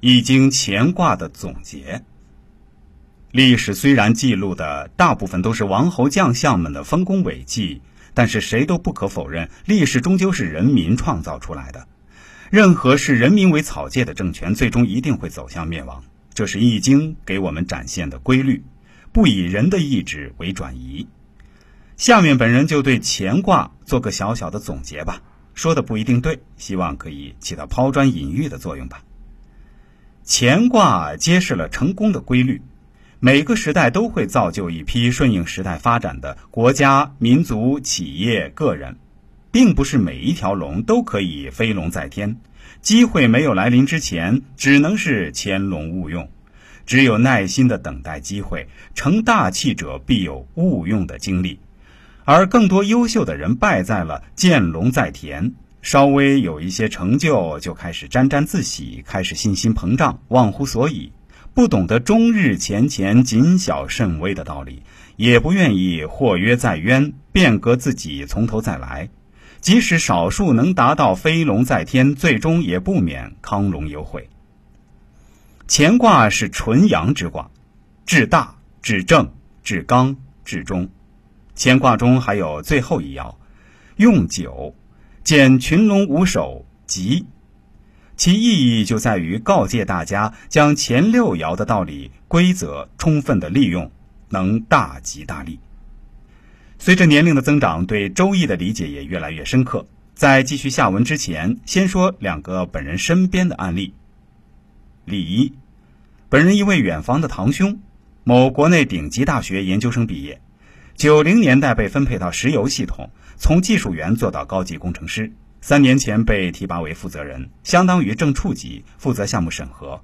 易经乾卦的总结。历史虽然记录的大部分都是王侯将相们的丰功伟绩，但是谁都不可否认，历史终究是人民创造出来的。任何视人民为草芥的政权，最终一定会走向灭亡。这是《易经》给我们展现的规律，不以人的意志为转移。下面本人就对乾卦做个小小的总结吧，说的不一定对，希望可以起到抛砖引玉的作用吧。乾卦揭示了成功的规律，每个时代都会造就一批顺应时代发展的国家、民族、企业、个人，并不是每一条龙都可以飞龙在天。机会没有来临之前，只能是潜龙勿用。只有耐心的等待机会，成大器者必有勿用的经历，而更多优秀的人败在了见龙在田。稍微有一些成就，就开始沾沾自喜，开始信心膨胀，忘乎所以，不懂得终日前乾、谨小慎微的道理，也不愿意或约在渊，变革自己，从头再来。即使少数能达到飞龙在天，最终也不免康龙有悔。乾卦是纯阳之卦，至大、至正、至刚、至中。乾卦中还有最后一爻，用九。见群龙无首，吉。其意义就在于告诫大家，将前六爻的道理规则充分的利用，能大吉大利。随着年龄的增长，对《周易》的理解也越来越深刻。在继续下文之前，先说两个本人身边的案例。例一，本人一位远房的堂兄，某国内顶级大学研究生毕业，九零年代被分配到石油系统。从技术员做到高级工程师，三年前被提拔为负责人，相当于正处级，负责项目审核。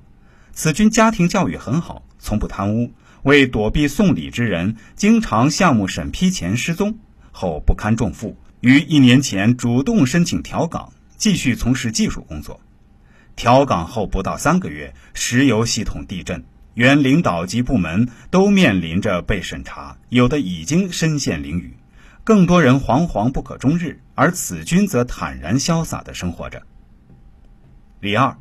此君家庭教育很好，从不贪污，为躲避送礼之人，经常项目审批前失踪，后不堪重负，于一年前主动申请调岗，继续从事技术工作。调岗后不到三个月，石油系统地震，原领导及部门都面临着被审查，有的已经身陷囹圄。更多人惶惶不可终日，而此君则坦然潇洒的生活着。李二，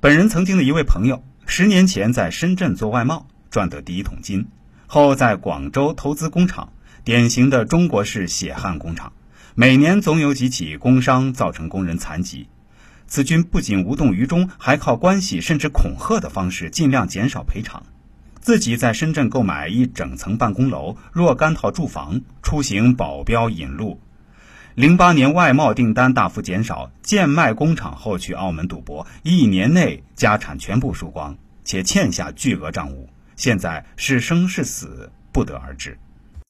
本人曾经的一位朋友，十年前在深圳做外贸，赚得第一桶金，后在广州投资工厂，典型的中国式血汗工厂，每年总有几起工伤造成工人残疾。此君不仅无动于衷，还靠关系甚至恐吓的方式，尽量减少赔偿。自己在深圳购买一整层办公楼、若干套住房，出行保镖引路。零八年外贸订单大幅减少，贱卖工厂后去澳门赌博，一年内家产全部输光，且欠下巨额账务，现在是生是死不得而知。